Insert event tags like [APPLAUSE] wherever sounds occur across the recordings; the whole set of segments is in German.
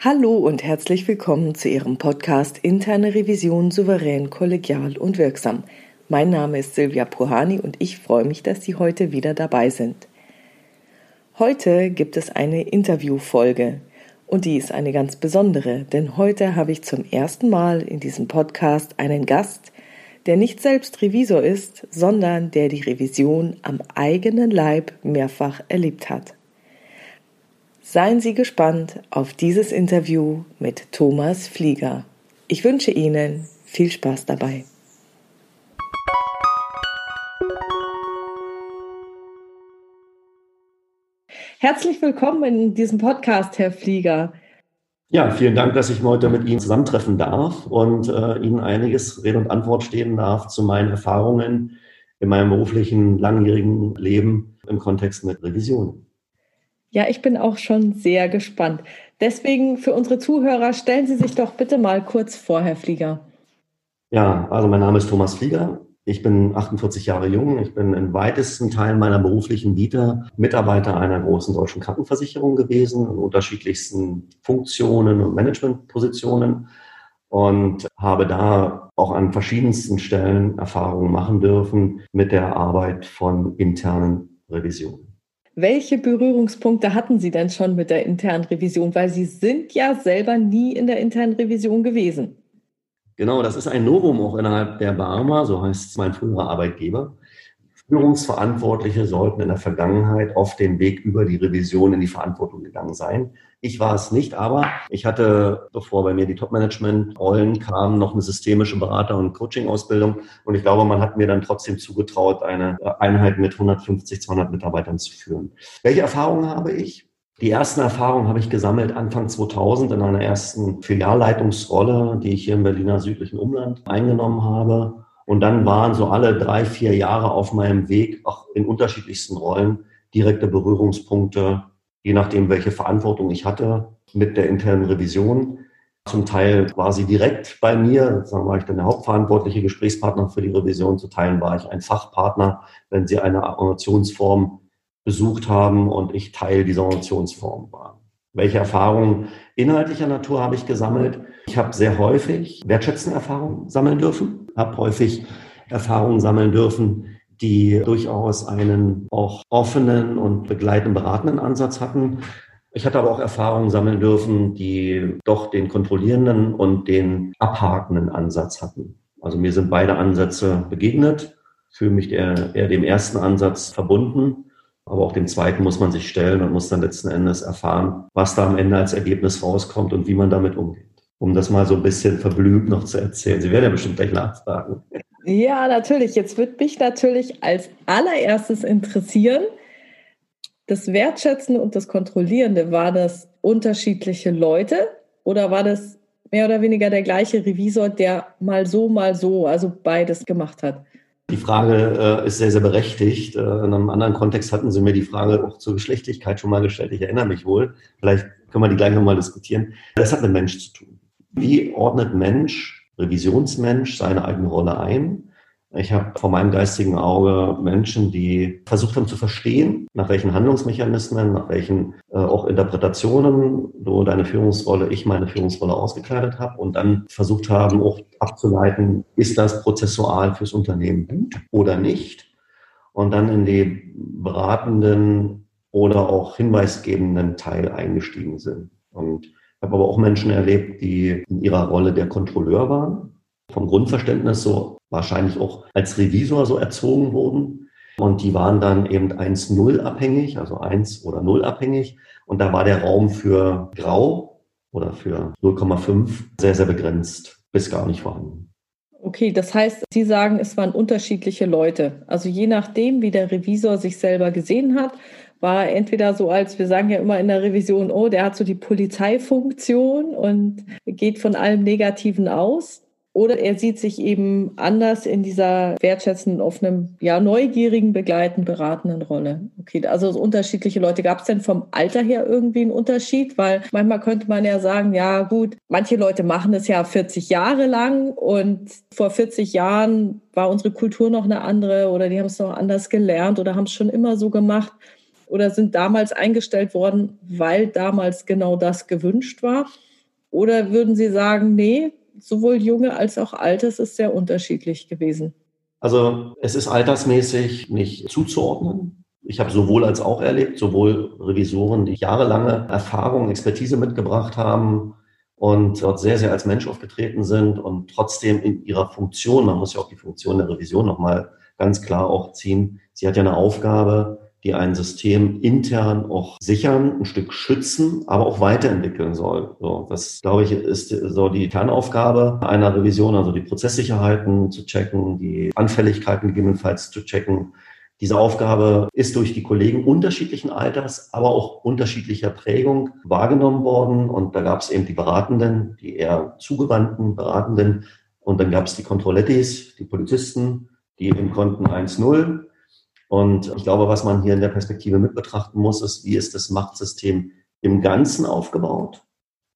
Hallo und herzlich willkommen zu Ihrem Podcast Interne Revision souverän, kollegial und wirksam. Mein Name ist Silvia Puhani und ich freue mich, dass Sie heute wieder dabei sind. Heute gibt es eine Interviewfolge und die ist eine ganz besondere, denn heute habe ich zum ersten Mal in diesem Podcast einen Gast, der nicht selbst Revisor ist, sondern der die Revision am eigenen Leib mehrfach erlebt hat. Seien Sie gespannt auf dieses Interview mit Thomas Flieger. Ich wünsche Ihnen viel Spaß dabei. Herzlich willkommen in diesem Podcast, Herr Flieger. Ja, vielen Dank, dass ich heute mit Ihnen zusammentreffen darf und äh, Ihnen einiges Rede und Antwort stehen darf zu meinen Erfahrungen in meinem beruflichen langjährigen Leben im Kontext mit Revisionen. Ja, ich bin auch schon sehr gespannt. Deswegen für unsere Zuhörer stellen Sie sich doch bitte mal kurz vor, Herr Flieger. Ja, also mein Name ist Thomas Flieger. Ich bin 48 Jahre jung. Ich bin in weitesten Teilen meiner beruflichen Vita Mitarbeiter einer großen deutschen Krankenversicherung gewesen, in unterschiedlichsten Funktionen und Managementpositionen und habe da auch an verschiedensten Stellen Erfahrungen machen dürfen mit der Arbeit von internen Revisionen. Welche Berührungspunkte hatten Sie denn schon mit der internen Revision? Weil Sie sind ja selber nie in der internen Revision gewesen. Genau, das ist ein Novum auch innerhalb der Barmer, so heißt mein früherer Arbeitgeber. Führungsverantwortliche sollten in der Vergangenheit auf den Weg über die Revision in die Verantwortung gegangen sein. Ich war es nicht, aber ich hatte, bevor bei mir die Top-Management-Rollen kamen, noch eine systemische Berater- und Coaching-Ausbildung. Und ich glaube, man hat mir dann trotzdem zugetraut, eine Einheit mit 150, 200 Mitarbeitern zu führen. Welche Erfahrungen habe ich? Die ersten Erfahrungen habe ich gesammelt Anfang 2000 in einer ersten Filialleitungsrolle, die ich hier im Berliner südlichen Umland eingenommen habe. Und dann waren so alle drei, vier Jahre auf meinem Weg, auch in unterschiedlichsten Rollen, direkte Berührungspunkte, je nachdem, welche Verantwortung ich hatte, mit der internen Revision. Zum Teil quasi direkt bei mir, sagen war ich dann der hauptverantwortliche Gesprächspartner für die Revision. Zu Teilen war ich ein Fachpartner, wenn sie eine Organisationsform besucht haben und ich Teil dieser Organisationsform war. Welche Erfahrungen inhaltlicher Natur habe ich gesammelt? Ich habe sehr häufig wertschätzende Erfahrungen sammeln dürfen, habe häufig Erfahrungen sammeln dürfen, die durchaus einen auch offenen und begleitenden, beratenden Ansatz hatten. Ich hatte aber auch Erfahrungen sammeln dürfen, die doch den kontrollierenden und den abhakenden Ansatz hatten. Also mir sind beide Ansätze begegnet, fühle mich eher, eher dem ersten Ansatz verbunden, aber auch dem zweiten muss man sich stellen und muss dann letzten Endes erfahren, was da am Ende als Ergebnis rauskommt und wie man damit umgeht um das mal so ein bisschen verblüht noch zu erzählen. Sie werden ja bestimmt gleich nachfragen. Ja, natürlich. Jetzt wird mich natürlich als allererstes interessieren, das Wertschätzende und das Kontrollierende, war das unterschiedliche Leute oder war das mehr oder weniger der gleiche Revisor, der mal so, mal so, also beides gemacht hat? Die Frage äh, ist sehr, sehr berechtigt. Äh, in einem anderen Kontext hatten Sie mir die Frage auch zur Geschlechtlichkeit schon mal gestellt. Ich erinnere mich wohl. Vielleicht können wir die gleich nochmal diskutieren. Das hat mit Mensch zu tun. Wie ordnet Mensch, Revisionsmensch, seine eigene Rolle ein? Ich habe vor meinem geistigen Auge Menschen, die versucht haben zu verstehen, nach welchen Handlungsmechanismen, nach welchen äh, auch Interpretationen du deine Führungsrolle, ich meine Führungsrolle ausgekleidet habe und dann versucht haben, auch abzuleiten, ist das prozessual fürs Unternehmen gut oder nicht? Und dann in die beratenden oder auch hinweisgebenden Teil eingestiegen sind. Und habe aber auch Menschen erlebt, die in ihrer Rolle der Kontrolleur waren, vom Grundverständnis so wahrscheinlich auch als Revisor so erzogen wurden. Und die waren dann eben 1-0 abhängig, also 1 oder 0 abhängig. Und da war der Raum für Grau oder für 0,5 sehr, sehr begrenzt bis gar nicht vorhanden. Okay, das heißt, Sie sagen, es waren unterschiedliche Leute. Also je nachdem, wie der Revisor sich selber gesehen hat, war entweder so, als wir sagen ja immer in der Revision, oh, der hat so die Polizeifunktion und geht von allem Negativen aus. Oder er sieht sich eben anders in dieser wertschätzenden, offenen, ja, neugierigen, begleitenden, beratenden Rolle. Okay, also unterschiedliche Leute. Gab es denn vom Alter her irgendwie einen Unterschied? Weil manchmal könnte man ja sagen, ja gut, manche Leute machen es ja 40 Jahre lang und vor 40 Jahren war unsere Kultur noch eine andere oder die haben es noch anders gelernt oder haben es schon immer so gemacht oder sind damals eingestellt worden, weil damals genau das gewünscht war. Oder würden Sie sagen, nee, sowohl junge als auch altes ist sehr unterschiedlich gewesen? Also es ist altersmäßig nicht zuzuordnen. Ich habe sowohl als auch erlebt, sowohl Revisoren, die jahrelange Erfahrung, Expertise mitgebracht haben und dort sehr, sehr als Mensch aufgetreten sind und trotzdem in ihrer Funktion, man muss ja auch die Funktion der Revision nochmal ganz klar auch ziehen, sie hat ja eine Aufgabe, die ein System intern auch sichern, ein Stück schützen, aber auch weiterentwickeln soll. So, das, glaube ich, ist so die Kernaufgabe einer Revision, also die Prozesssicherheiten zu checken, die Anfälligkeiten gegebenenfalls zu checken. Diese Aufgabe ist durch die Kollegen unterschiedlichen Alters, aber auch unterschiedlicher Prägung wahrgenommen worden. Und da gab es eben die Beratenden, die eher zugewandten Beratenden. Und dann gab es die Controlettis, die Polizisten, die eben konnten 1-0 und ich glaube, was man hier in der Perspektive mit betrachten muss, ist, wie ist das Machtsystem im Ganzen aufgebaut?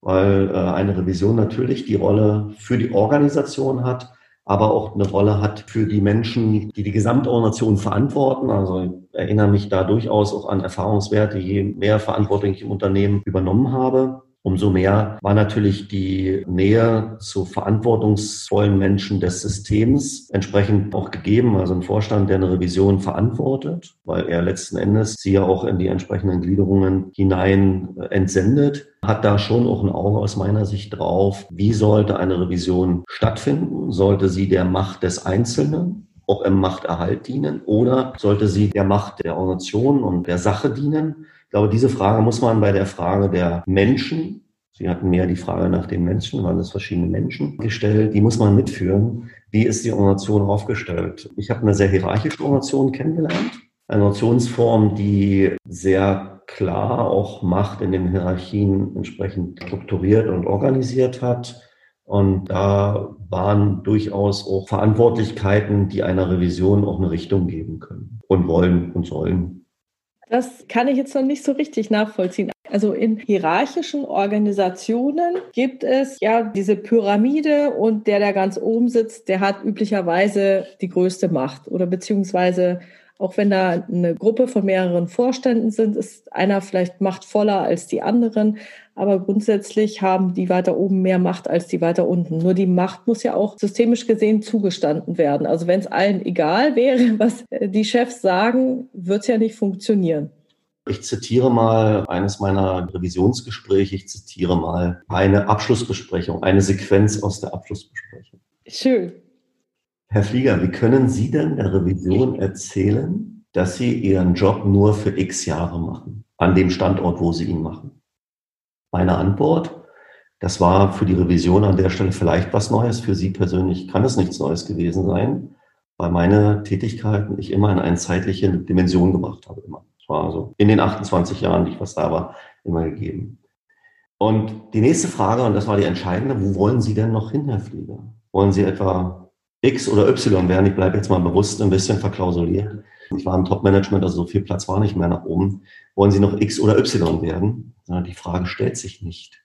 Weil äh, eine Revision natürlich die Rolle für die Organisation hat, aber auch eine Rolle hat für die Menschen, die die Gesamtorganisation verantworten. Also ich erinnere mich da durchaus auch an Erfahrungswerte, je mehr Verantwortung ich im Unternehmen übernommen habe. Umso mehr war natürlich die Nähe zu verantwortungsvollen Menschen des Systems entsprechend auch gegeben. Also ein Vorstand, der eine Revision verantwortet, weil er letzten Endes sie ja auch in die entsprechenden Gliederungen hinein äh, entsendet, hat da schon auch ein Auge aus meiner Sicht drauf, wie sollte eine Revision stattfinden? Sollte sie der Macht des Einzelnen auch im Machterhalt dienen oder sollte sie der Macht der Organisation und der Sache dienen? Ich glaube, diese Frage muss man bei der Frage der Menschen, Sie hatten mehr die Frage nach den Menschen, waren es verschiedene Menschen gestellt, die muss man mitführen. Wie ist die Organisation aufgestellt? Ich habe eine sehr hierarchische Organisation kennengelernt, eine Organisationsform, die sehr klar auch Macht in den Hierarchien entsprechend strukturiert und organisiert hat. Und da waren durchaus auch Verantwortlichkeiten, die einer Revision auch eine Richtung geben können und wollen und sollen. Das kann ich jetzt noch nicht so richtig nachvollziehen. Also in hierarchischen Organisationen gibt es ja diese Pyramide und der, der ganz oben sitzt, der hat üblicherweise die größte Macht oder beziehungsweise auch wenn da eine Gruppe von mehreren Vorständen sind, ist einer vielleicht machtvoller als die anderen. Aber grundsätzlich haben die weiter oben mehr Macht als die weiter unten. Nur die Macht muss ja auch systemisch gesehen zugestanden werden. Also wenn es allen egal wäre, [LAUGHS] was die Chefs sagen, wird es ja nicht funktionieren. Ich zitiere mal eines meiner Revisionsgespräche. Ich zitiere mal eine Abschlussbesprechung, eine Sequenz aus der Abschlussbesprechung. Schön. Herr Flieger, wie können Sie denn der Revision erzählen, dass Sie Ihren Job nur für x Jahre machen, an dem Standort, wo Sie ihn machen? Meine Antwort, das war für die Revision an der Stelle vielleicht was Neues. Für Sie persönlich kann es nichts Neues gewesen sein, weil meine Tätigkeiten ich immer in eine zeitliche Dimension gebracht habe. Immer. Das war also in den 28 Jahren, die ich was da war, immer gegeben. Und die nächste Frage, und das war die entscheidende, wo wollen Sie denn noch hin, Herr Flieger? Wollen Sie etwa X oder Y werden. Ich bleibe jetzt mal bewusst ein bisschen verklausuliert. Ich war im Top-Management, also so viel Platz war nicht mehr nach oben. Wollen Sie noch X oder Y werden? Ja, die Frage stellt sich nicht.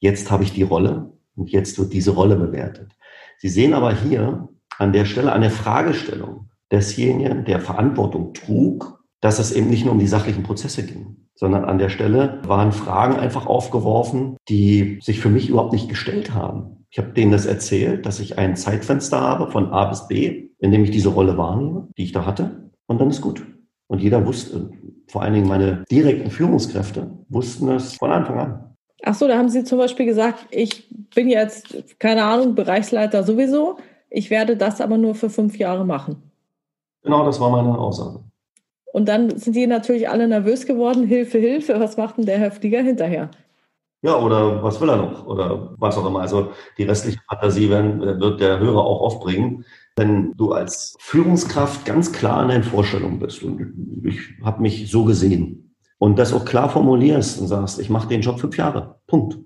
Jetzt habe ich die Rolle und jetzt wird diese Rolle bewertet. Sie sehen aber hier an der Stelle eine Fragestellung desjenigen, der Verantwortung trug, dass es eben nicht nur um die sachlichen Prozesse ging, sondern an der Stelle waren Fragen einfach aufgeworfen, die sich für mich überhaupt nicht gestellt haben. Ich habe denen das erzählt, dass ich ein Zeitfenster habe von A bis B, in dem ich diese Rolle wahrnehme, die ich da hatte. Und dann ist gut. Und jeder wusste, vor allen Dingen meine direkten Führungskräfte wussten es von Anfang an. Ach so, da haben Sie zum Beispiel gesagt, ich bin jetzt, keine Ahnung, Bereichsleiter sowieso. Ich werde das aber nur für fünf Jahre machen. Genau, das war meine Aussage. Und dann sind die natürlich alle nervös geworden. Hilfe, Hilfe, was macht denn der Herr Flieger hinterher? Ja, oder was will er noch? Oder was auch immer. Also die restliche Fantasie werden, äh, wird der Hörer auch aufbringen, wenn du als Führungskraft ganz klar in deinen Vorstellungen bist. Und ich habe mich so gesehen. Und das auch klar formulierst und sagst, ich mache den Job fünf Jahre. Punkt.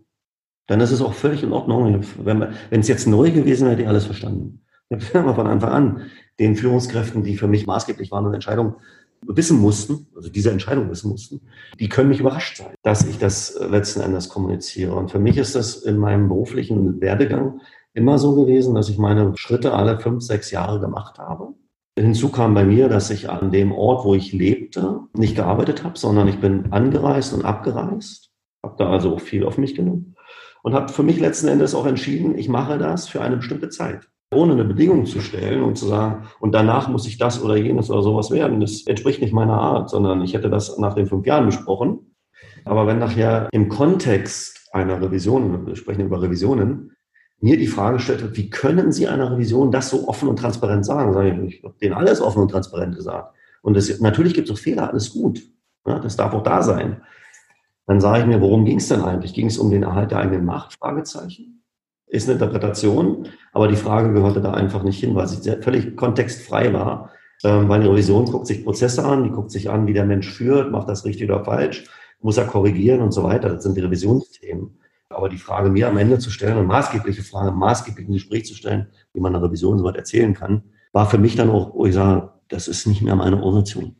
Dann ist es auch völlig in Ordnung. Wenn es jetzt neu gewesen wäre, hätte ich alles verstanden. [LAUGHS] Ich habe von Anfang an den Führungskräften, die für mich maßgeblich waren und Entscheidungen wissen mussten, also diese Entscheidung wissen mussten, die können mich überrascht sein, dass ich das letzten Endes kommuniziere. Und für mich ist das in meinem beruflichen Werdegang immer so gewesen, dass ich meine Schritte alle fünf, sechs Jahre gemacht habe. Hinzu kam bei mir, dass ich an dem Ort, wo ich lebte, nicht gearbeitet habe, sondern ich bin angereist und abgereist, habe da also viel auf mich genommen und habe für mich letzten Endes auch entschieden, ich mache das für eine bestimmte Zeit. Ohne eine Bedingung zu stellen und zu sagen, und danach muss ich das oder jenes oder sowas werden. Das entspricht nicht meiner Art, sondern ich hätte das nach den fünf Jahren besprochen. Aber wenn nachher im Kontext einer Revision, wir sprechen über Revisionen, mir die Frage gestellt wird, wie können Sie einer Revision das so offen und transparent sagen? Sag ich, ich habe denen alles offen und transparent gesagt. Und das, natürlich gibt es auch Fehler, alles gut. Ja, das darf auch da sein. Dann sage ich mir, worum ging es denn eigentlich? Ging es um den Erhalt der eigenen Macht? Fragezeichen. Ist eine Interpretation, aber die Frage gehörte da einfach nicht hin, weil sie völlig kontextfrei war. Ähm, weil eine Revision guckt sich Prozesse an, die guckt sich an, wie der Mensch führt, macht das richtig oder falsch, muss er korrigieren und so weiter. Das sind die Revisionsthemen. Aber die Frage mir am Ende zu stellen, eine maßgebliche Frage, maßgeblich ein Gespräch zu stellen, wie man eine Revision so weit erzählen kann, war für mich dann auch, wo ich sage, das ist nicht mehr meine Organisation.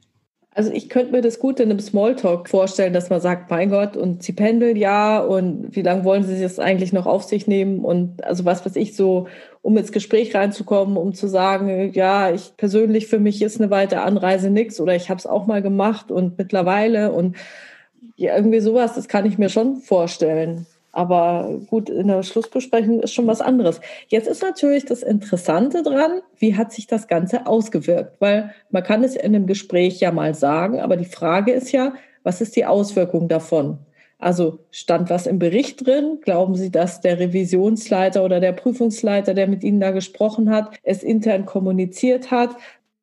Also ich könnte mir das gut in einem Smalltalk vorstellen, dass man sagt, mein Gott, und Sie pendeln ja, und wie lange wollen Sie das eigentlich noch auf sich nehmen? Und also was weiß ich so, um ins Gespräch reinzukommen, um zu sagen, ja, ich persönlich für mich ist eine weitere Anreise nichts oder ich habe es auch mal gemacht und mittlerweile und ja, irgendwie sowas, das kann ich mir schon vorstellen. Aber gut, in der Schlussbesprechung ist schon was anderes. Jetzt ist natürlich das Interessante dran, wie hat sich das Ganze ausgewirkt? Weil man kann es in einem Gespräch ja mal sagen, aber die Frage ist ja, was ist die Auswirkung davon? Also stand was im Bericht drin? Glauben Sie, dass der Revisionsleiter oder der Prüfungsleiter, der mit Ihnen da gesprochen hat, es intern kommuniziert hat?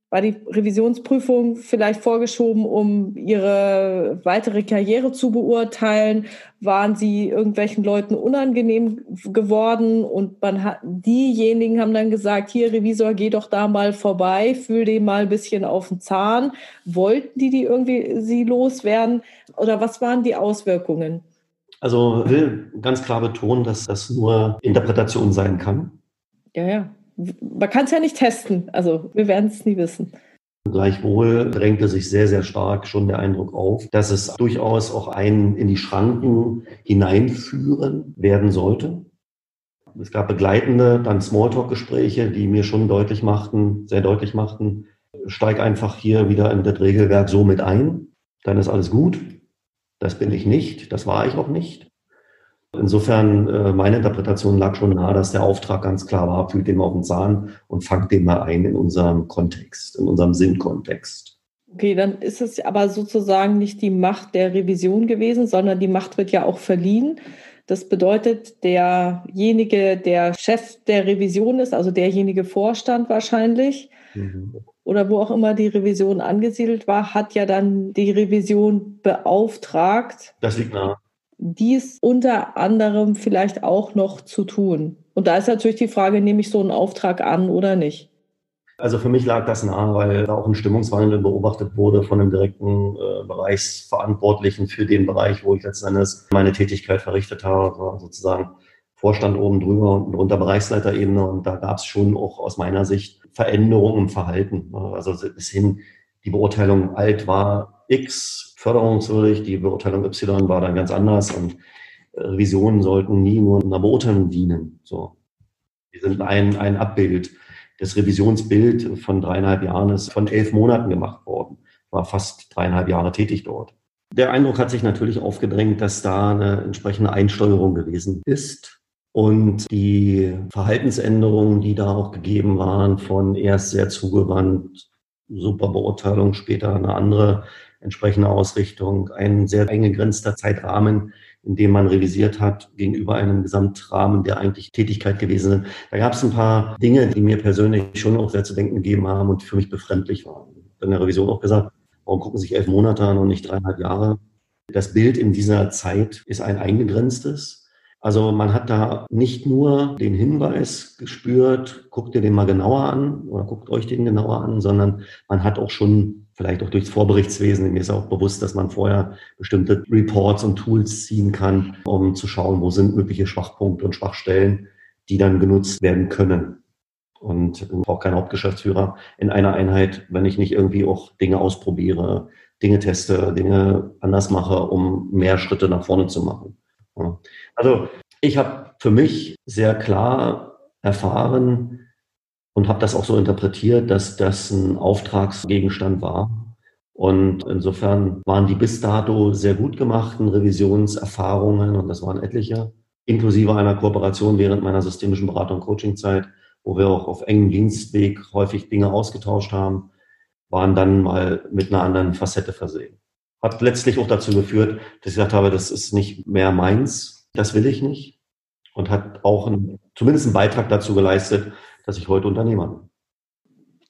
War die Revisionsprüfung vielleicht vorgeschoben, um ihre weitere Karriere zu beurteilen? Waren sie irgendwelchen Leuten unangenehm geworden? Und man hat, diejenigen haben dann gesagt, hier, Revisor, geh doch da mal vorbei, fühl dem mal ein bisschen auf den Zahn. Wollten die die irgendwie sie loswerden? Oder was waren die Auswirkungen? Also will ganz klar betonen, dass das nur Interpretation sein kann. Ja, ja man kann es ja nicht testen. Also wir werden es nie wissen. Gleichwohl drängte sich sehr, sehr stark schon der Eindruck auf, dass es durchaus auch einen in die Schranken hineinführen werden sollte. Es gab begleitende, dann Smalltalk-Gespräche, die mir schon deutlich machten, sehr deutlich machten, steig einfach hier wieder in das Regelwerk so mit ein, dann ist alles gut. Das bin ich nicht, das war ich auch nicht. Insofern, äh, meine Interpretation lag schon nahe, dass der Auftrag ganz klar war, fühlt dem auf den Zahn und fangt den mal ein in unserem Kontext, in unserem Sinnkontext. Okay, dann ist es aber sozusagen nicht die Macht der Revision gewesen, sondern die Macht wird ja auch verliehen. Das bedeutet, derjenige, der Chef der Revision ist, also derjenige Vorstand wahrscheinlich, mhm. oder wo auch immer die Revision angesiedelt war, hat ja dann die Revision beauftragt. Das liegt nahe dies unter anderem vielleicht auch noch zu tun? Und da ist natürlich die Frage, nehme ich so einen Auftrag an oder nicht? Also für mich lag das nahe, weil da auch ein Stimmungswandel beobachtet wurde von einem direkten äh, Bereichsverantwortlichen für den Bereich, wo ich letzten Endes meine Tätigkeit verrichtet habe, sozusagen Vorstand oben drüber und unter Bereichsleiterebene. Und da gab es schon auch aus meiner Sicht Veränderungen im Verhalten. Also bis hin, die Beurteilung alt war X, förderungswürdig, die Beurteilung Y war dann ganz anders und äh, Revisionen sollten nie nur einer Beurteilung dienen. So. Die sind ein, ein Abbild. Das Revisionsbild von dreieinhalb Jahren ist von elf Monaten gemacht worden, war fast dreieinhalb Jahre tätig dort. Der Eindruck hat sich natürlich aufgedrängt, dass da eine entsprechende Einsteuerung gewesen ist. Und die Verhaltensänderungen, die da auch gegeben waren, von erst sehr zugewandt, super Beurteilung, später eine andere entsprechende Ausrichtung, ein sehr eingegrenzter Zeitrahmen, in dem man revisiert hat, gegenüber einem Gesamtrahmen der eigentlich Tätigkeit gewesen sind. Da gab es ein paar Dinge, die mir persönlich schon auch sehr zu denken gegeben haben und für mich befremdlich waren. In der Revision auch gesagt, warum gucken sich elf Monate an und nicht dreieinhalb Jahre? Das Bild in dieser Zeit ist ein eingegrenztes. Also man hat da nicht nur den Hinweis gespürt, guckt ihr den mal genauer an oder guckt euch den genauer an, sondern man hat auch schon vielleicht auch durchs Vorberichtswesen. Mir ist auch bewusst, dass man vorher bestimmte Reports und Tools ziehen kann, um zu schauen, wo sind mögliche Schwachpunkte und Schwachstellen, die dann genutzt werden können. Und ich brauche keinen Hauptgeschäftsführer in einer Einheit, wenn ich nicht irgendwie auch Dinge ausprobiere, Dinge teste, Dinge anders mache, um mehr Schritte nach vorne zu machen. Also ich habe für mich sehr klar erfahren, und habe das auch so interpretiert, dass das ein Auftragsgegenstand war. Und insofern waren die bis dato sehr gut gemachten Revisionserfahrungen, und das waren etliche, inklusive einer Kooperation während meiner systemischen Beratung und Coachingzeit, wo wir auch auf engem Dienstweg häufig Dinge ausgetauscht haben, waren dann mal mit einer anderen Facette versehen. Hat letztlich auch dazu geführt, dass ich gesagt habe, das ist nicht mehr meins, das will ich nicht. Und hat auch einen, zumindest einen Beitrag dazu geleistet, dass ich heute Unternehmer bin.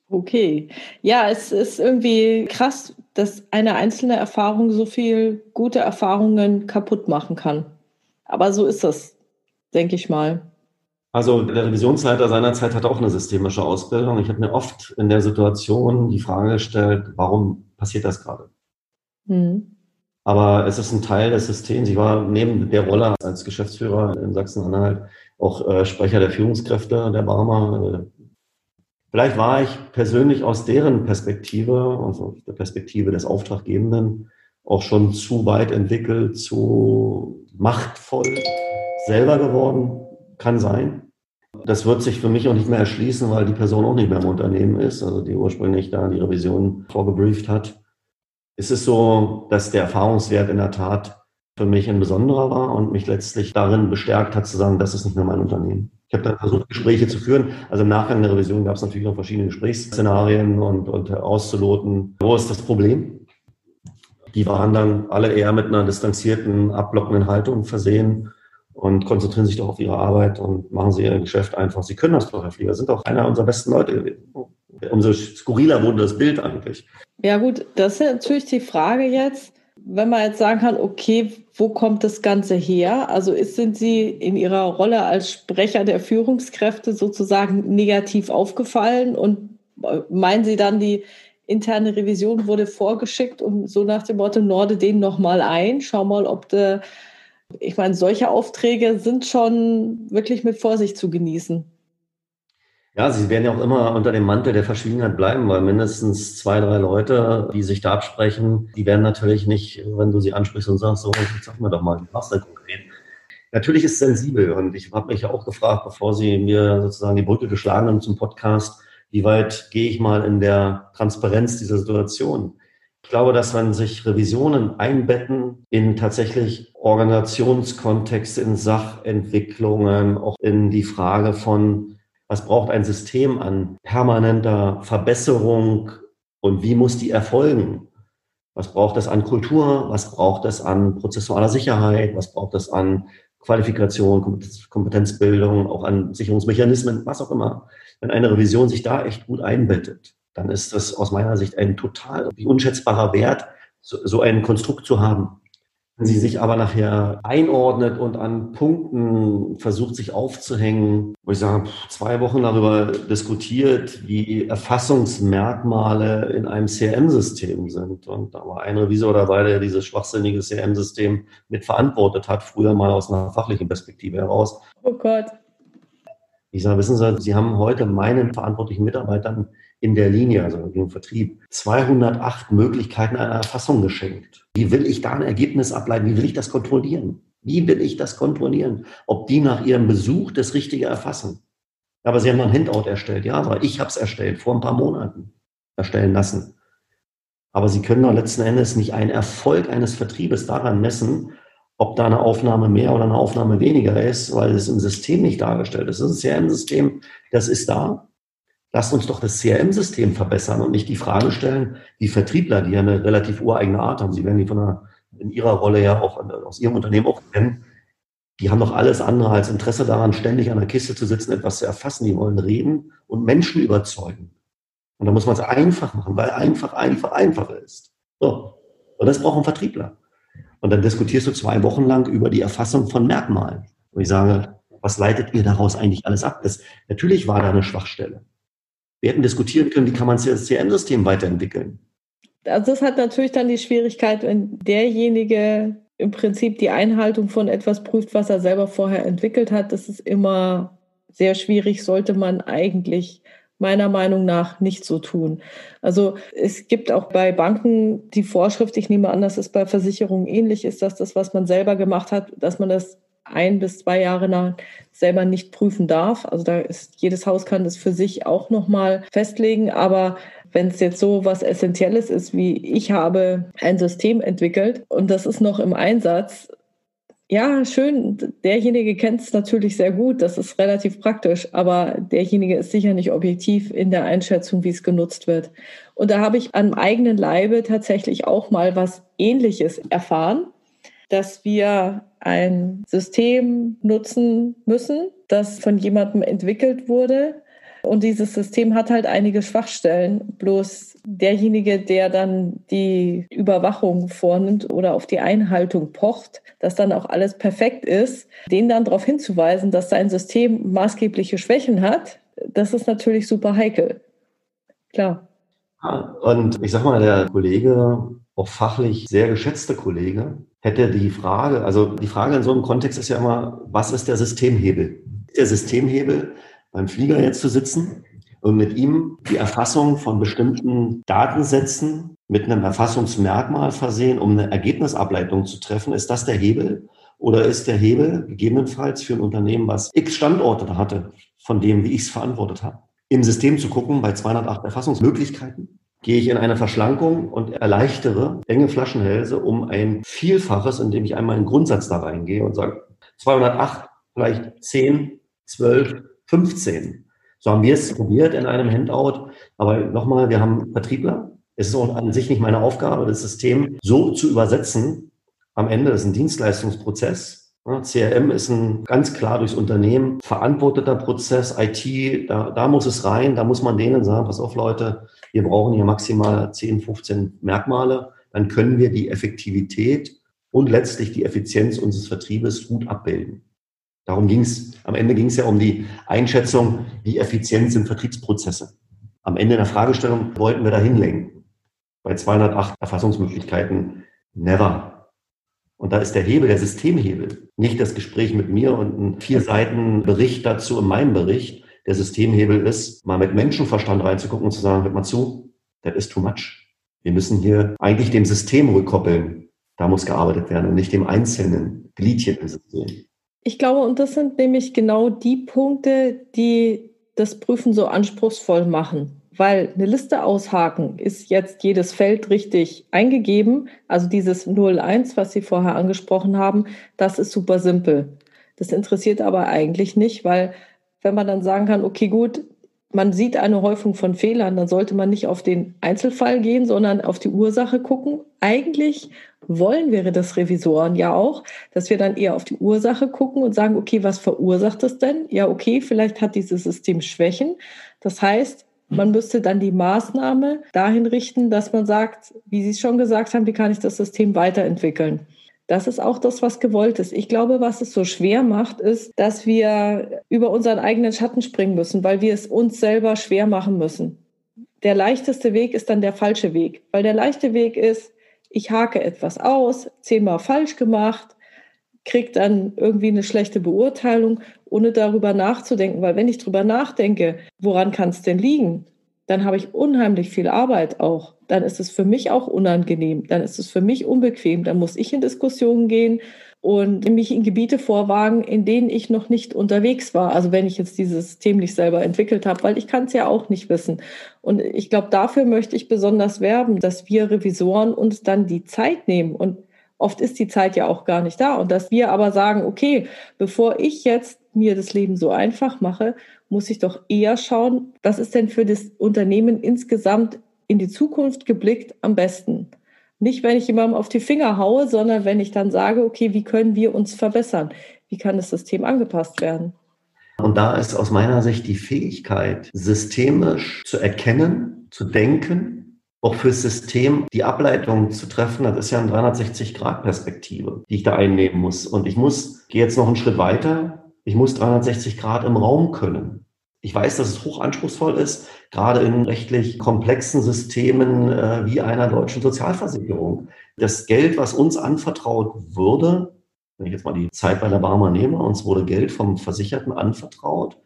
Okay. Ja, es ist irgendwie krass, dass eine einzelne Erfahrung so viel gute Erfahrungen kaputt machen kann. Aber so ist das, denke ich mal. Also der Revisionsleiter seinerzeit hatte auch eine systemische Ausbildung. Ich habe mir oft in der Situation die Frage gestellt, warum passiert das gerade? Mhm. Aber es ist ein Teil des Systems. Ich war neben der Rolle als Geschäftsführer in Sachsen-Anhalt auch äh, Sprecher der Führungskräfte der Barmer, äh, Vielleicht war ich persönlich aus deren Perspektive, also der Perspektive des Auftraggebenden, auch schon zu weit entwickelt, zu machtvoll selber geworden. Kann sein. Das wird sich für mich auch nicht mehr erschließen, weil die Person auch nicht mehr im Unternehmen ist, also die ursprünglich da die Revision vorgebrieft hat. Es ist so, dass der Erfahrungswert in der Tat für mich ein besonderer war und mich letztlich darin bestärkt hat zu sagen, das ist nicht mehr mein Unternehmen. Ich habe dann versucht, Gespräche zu führen. Also im Nachgang der Revision gab es natürlich noch verschiedene Gesprächsszenarien und, und auszuloten, wo ist das Problem. Die waren dann alle eher mit einer distanzierten, abblockenden Haltung versehen und konzentrieren sich doch auf ihre Arbeit und machen sie ihr Geschäft einfach. Sie können das doch, Herr Flieger, sind doch einer unserer besten Leute gewesen. Umso skurriler wurde das Bild eigentlich. Ja gut, das ist natürlich die Frage jetzt, wenn man jetzt sagen kann, okay, wo kommt das Ganze her? Also ist, sind Sie in Ihrer Rolle als Sprecher der Führungskräfte sozusagen negativ aufgefallen und äh, meinen Sie dann, die interne Revision wurde vorgeschickt und so nach dem Motto, norde den nochmal ein, schau mal, ob der, ich meine, solche Aufträge sind schon wirklich mit Vorsicht zu genießen. Ja, sie werden ja auch immer unter dem Mantel der Verschwiegenheit bleiben, weil mindestens zwei, drei Leute, die sich da absprechen, die werden natürlich nicht, wenn du sie ansprichst und sagst, so, sag mir doch mal, was denn konkret? Natürlich ist sensibel und ich habe mich ja auch gefragt, bevor Sie mir sozusagen die Brücke geschlagen haben zum Podcast, wie weit gehe ich mal in der Transparenz dieser Situation? Ich glaube, dass wenn sich Revisionen einbetten in tatsächlich Organisationskontexte, in Sachentwicklungen, auch in die Frage von was braucht ein System an permanenter Verbesserung und wie muss die erfolgen? Was braucht es an Kultur? Was braucht es an prozessualer Sicherheit? Was braucht es an Qualifikation, Kompetenzbildung, auch an Sicherungsmechanismen, was auch immer? Wenn eine Revision sich da echt gut einbettet, dann ist das aus meiner Sicht ein total unschätzbarer Wert, so, so ein Konstrukt zu haben. Wenn sie sich aber nachher einordnet und an Punkten versucht, sich aufzuhängen, wo ich sage, zwei Wochen darüber diskutiert, wie Erfassungsmerkmale in einem CRM-System sind. Und da war ein Revisor dabei, der dieses schwachsinnige CRM-System mit verantwortet hat, früher mal aus einer fachlichen Perspektive heraus. Oh Gott. Ich sage, wissen Sie, Sie haben heute meinen verantwortlichen Mitarbeitern in der Linie, also im Vertrieb, 208 Möglichkeiten einer Erfassung geschenkt. Wie will ich da ein Ergebnis ableiten? Wie will ich das kontrollieren? Wie will ich das kontrollieren? Ob die nach ihrem Besuch das Richtige erfassen? Aber sie haben ein Handout erstellt. Ja, aber ich habe es erstellt, vor ein paar Monaten erstellen lassen. Aber sie können doch letzten Endes nicht einen Erfolg eines Vertriebes daran messen, ob da eine Aufnahme mehr oder eine Aufnahme weniger ist, weil es im System nicht dargestellt ist. Das ist ja ein System, das ist da. Lasst uns doch das CRM-System verbessern und nicht die Frage stellen, die Vertriebler, die ja eine relativ ureigene Art haben, sie werden die von einer, in ihrer Rolle ja auch aus ihrem Unternehmen auch kennen, die haben doch alles andere als Interesse daran, ständig an der Kiste zu sitzen, etwas zu erfassen. Die wollen reden und Menschen überzeugen. Und da muss man es einfach machen, weil einfach, einfach, einfacher ist. So. Und das braucht ein Vertriebler. Und dann diskutierst du zwei Wochen lang über die Erfassung von Merkmalen. Und ich sage, was leitet ihr daraus eigentlich alles ab? Das, natürlich war da eine Schwachstelle. Wir hätten diskutieren können, wie kann man das CRM-System weiterentwickeln. Also das hat natürlich dann die Schwierigkeit, wenn derjenige im Prinzip die Einhaltung von etwas prüft, was er selber vorher entwickelt hat. Das ist immer sehr schwierig, sollte man eigentlich meiner Meinung nach nicht so tun. Also es gibt auch bei Banken die Vorschrift, ich nehme an, dass es bei Versicherungen ähnlich ist, dass das, was man selber gemacht hat, dass man das ein bis zwei Jahre lang selber nicht prüfen darf. Also da ist jedes Haus kann das für sich auch noch mal festlegen. Aber wenn es jetzt so was Essentielles ist, wie ich habe ein System entwickelt und das ist noch im Einsatz, Ja, schön. Derjenige kennt es natürlich sehr gut. Das ist relativ praktisch. Aber derjenige ist sicher nicht objektiv in der Einschätzung, wie es genutzt wird. Und da habe ich am eigenen Leibe tatsächlich auch mal was Ähnliches erfahren, dass wir ein System nutzen müssen, das von jemandem entwickelt wurde, und dieses System hat halt einige Schwachstellen. Bloß derjenige, der dann die Überwachung vornimmt oder auf die Einhaltung pocht, dass dann auch alles perfekt ist, den dann darauf hinzuweisen, dass sein System maßgebliche Schwächen hat, das ist natürlich super heikel. Klar. Und ich sag mal, der Kollege, auch fachlich sehr geschätzte Kollege, hätte die Frage, also die Frage in so einem Kontext ist ja immer, was ist der Systemhebel? Der Systemhebel beim Flieger jetzt zu sitzen und mit ihm die Erfassung von bestimmten Datensätzen mit einem Erfassungsmerkmal versehen, um eine Ergebnisableitung zu treffen. Ist das der Hebel? Oder ist der Hebel gegebenenfalls für ein Unternehmen, was x Standorte hatte, von dem, wie ich es verantwortet habe, im System zu gucken, bei 208 Erfassungsmöglichkeiten, gehe ich in eine Verschlankung und erleichtere enge Flaschenhälse um ein Vielfaches, indem ich einmal einen Grundsatz da reingehe und sage, 208, vielleicht 10, 12, 15. So haben wir es probiert in einem Handout. Aber nochmal, wir haben Vertriebler. Es ist auch an sich nicht meine Aufgabe, das System so zu übersetzen. Am Ende ist ein Dienstleistungsprozess. CRM ist ein ganz klar durchs Unternehmen verantworteter Prozess. IT, da, da muss es rein. Da muss man denen sagen, pass auf Leute, wir brauchen hier maximal 10, 15 Merkmale. Dann können wir die Effektivität und letztlich die Effizienz unseres Vertriebes gut abbilden. Darum ging es, am Ende ging es ja um die Einschätzung, wie effizient sind Vertriebsprozesse. Am Ende der Fragestellung wollten wir dahin lenken. Bei 208 Erfassungsmöglichkeiten never. Und da ist der Hebel, der Systemhebel, nicht das Gespräch mit mir und ein vier Seiten Bericht dazu in meinem Bericht. Der Systemhebel ist, mal mit Menschenverstand reinzugucken und zu sagen, hört mal zu, that is too much. Wir müssen hier eigentlich dem System rückkoppeln. Da muss gearbeitet werden und nicht dem einzelnen Gliedchen im System. Ich glaube, und das sind nämlich genau die Punkte, die das Prüfen so anspruchsvoll machen. Weil eine Liste aushaken ist jetzt jedes Feld richtig eingegeben. Also dieses 01, was Sie vorher angesprochen haben, das ist super simpel. Das interessiert aber eigentlich nicht, weil wenn man dann sagen kann, okay, gut, man sieht eine Häufung von Fehlern, dann sollte man nicht auf den Einzelfall gehen, sondern auf die Ursache gucken. Eigentlich wollen wäre das Revisoren ja auch, dass wir dann eher auf die Ursache gucken und sagen, okay, was verursacht es denn? Ja, okay, vielleicht hat dieses System Schwächen. Das heißt, man müsste dann die Maßnahme dahin richten, dass man sagt, wie Sie es schon gesagt haben, wie kann ich das System weiterentwickeln? Das ist auch das, was gewollt ist. Ich glaube, was es so schwer macht, ist, dass wir über unseren eigenen Schatten springen müssen, weil wir es uns selber schwer machen müssen. Der leichteste Weg ist dann der falsche Weg, weil der leichte Weg ist, ich hake etwas aus, zehnmal falsch gemacht, kriege dann irgendwie eine schlechte Beurteilung, ohne darüber nachzudenken. Weil wenn ich darüber nachdenke, woran kann es denn liegen, dann habe ich unheimlich viel Arbeit auch. Dann ist es für mich auch unangenehm. Dann ist es für mich unbequem. Dann muss ich in Diskussionen gehen und mich in Gebiete vorwagen, in denen ich noch nicht unterwegs war. Also wenn ich jetzt dieses System nicht selber entwickelt habe, weil ich kann es ja auch nicht wissen. Und ich glaube, dafür möchte ich besonders werben, dass wir Revisoren uns dann die Zeit nehmen und Oft ist die Zeit ja auch gar nicht da. Und dass wir aber sagen, okay, bevor ich jetzt mir das Leben so einfach mache, muss ich doch eher schauen, was ist denn für das Unternehmen insgesamt in die Zukunft geblickt am besten. Nicht, wenn ich jemandem auf die Finger haue, sondern wenn ich dann sage, okay, wie können wir uns verbessern? Wie kann das System angepasst werden? Und da ist aus meiner Sicht die Fähigkeit, systemisch zu erkennen, zu denken, auch fürs System die Ableitung zu treffen, das ist ja eine 360-Grad-Perspektive, die ich da einnehmen muss. Und ich muss, gehe jetzt noch einen Schritt weiter, ich muss 360 Grad im Raum können. Ich weiß, dass es hochanspruchsvoll ist, gerade in rechtlich komplexen Systemen äh, wie einer deutschen Sozialversicherung. Das Geld, was uns anvertraut wurde, wenn ich jetzt mal die Zeit bei der Barmer nehme, uns wurde Geld vom Versicherten anvertraut,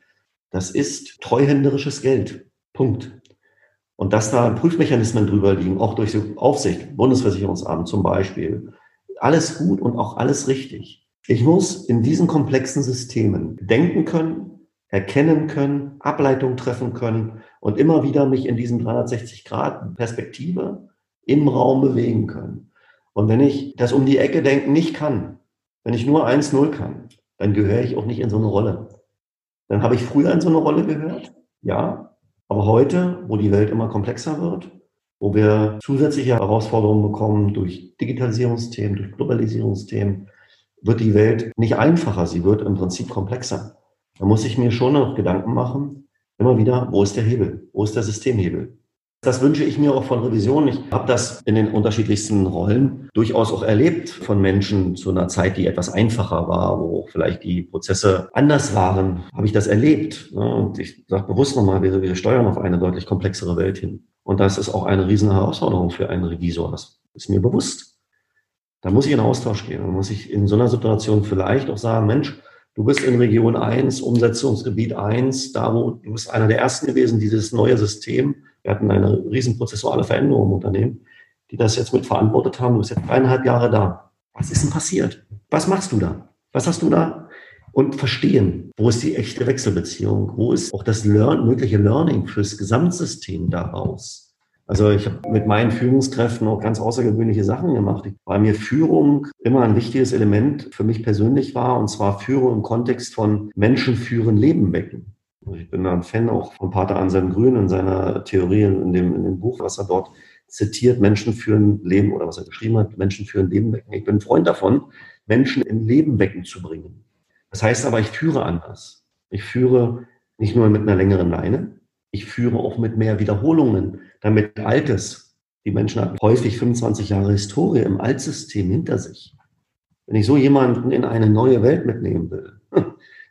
das ist treuhänderisches Geld. Punkt. Und dass da Prüfmechanismen drüber liegen, auch durch die Aufsicht, Bundesversicherungsamt zum Beispiel, alles gut und auch alles richtig. Ich muss in diesen komplexen Systemen denken können, erkennen können, Ableitung treffen können und immer wieder mich in diesem 360-Grad-Perspektive im Raum bewegen können. Und wenn ich das um die Ecke denken nicht kann, Wenn ich nur 1-0 kann, dann gehöre ich auch nicht in so eine Rolle. Dann habe ich früher in so eine Rolle gehört, ja. Aber heute, wo die Welt immer komplexer wird, wo wir zusätzliche Herausforderungen bekommen durch Digitalisierungsthemen, durch Globalisierungsthemen, wird die Welt nicht einfacher, sie wird im Prinzip komplexer. Da muss ich mir schon noch Gedanken machen, immer wieder, wo ist der Hebel? Wo ist der Systemhebel? Das wünsche ich mir auch von Revision. Ich habe das in den unterschiedlichsten Rollen durchaus auch erlebt von Menschen zu einer Zeit, die etwas einfacher war, wo vielleicht die Prozesse anders waren, habe ich das erlebt. Und ich sage bewusst nochmal, wir, wir steuern auf eine deutlich komplexere Welt hin. Und das ist auch eine riesen Herausforderung für einen Revisor. Das ist mir bewusst. Da muss ich in Austausch gehen. Da muss ich in so einer Situation vielleicht auch sagen, Mensch, Du bist in Region 1, Umsetzungsgebiet 1, da wo du bist einer der ersten gewesen, dieses neue System. Wir hatten eine riesenprozessuale Veränderung im Unternehmen, die das jetzt mit verantwortet haben. Du bist jetzt dreieinhalb Jahre da. Was ist denn passiert? Was machst du da? Was hast du da? Und verstehen, wo ist die echte Wechselbeziehung? Wo ist auch das Learn, mögliche Learning fürs Gesamtsystem daraus? Also ich habe mit meinen Führungskräften auch ganz außergewöhnliche Sachen gemacht, weil mir Führung immer ein wichtiges Element für mich persönlich war, und zwar Führung im Kontext von Menschen führen, Leben wecken. Ich bin ein Fan auch von Pater Anselm Grün in seiner Theorie in dem, in dem Buch, was er dort zitiert, Menschen führen Leben oder was er geschrieben hat, Menschen führen Leben wecken. Ich bin ein Freund davon, Menschen in Leben wecken zu bringen. Das heißt aber, ich führe anders. Ich führe nicht nur mit einer längeren Leine, ich führe auch mit mehr Wiederholungen, damit Altes. Die Menschen hatten häufig 25 Jahre Historie im Altsystem hinter sich. Wenn ich so jemanden in eine neue Welt mitnehmen will, [LAUGHS]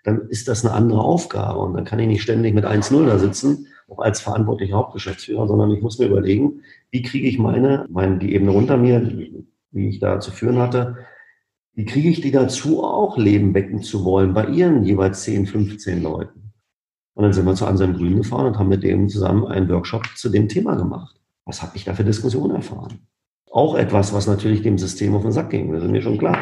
dann ist das eine andere Aufgabe. Und dann kann ich nicht ständig mit 1-0 da sitzen, auch als verantwortlicher Hauptgeschäftsführer, sondern ich muss mir überlegen, wie kriege ich meine, meine, die Ebene unter mir, wie ich da zu führen hatte, wie kriege ich die dazu, auch Leben wecken zu wollen bei ihren jeweils 10, 15 Leuten? Und dann sind wir zu Anselm Grün gefahren und haben mit dem zusammen einen Workshop zu dem Thema gemacht. Was habe ich da für Diskussionen erfahren? Auch etwas, was natürlich dem System auf den Sack ging. Das ist mir schon klar.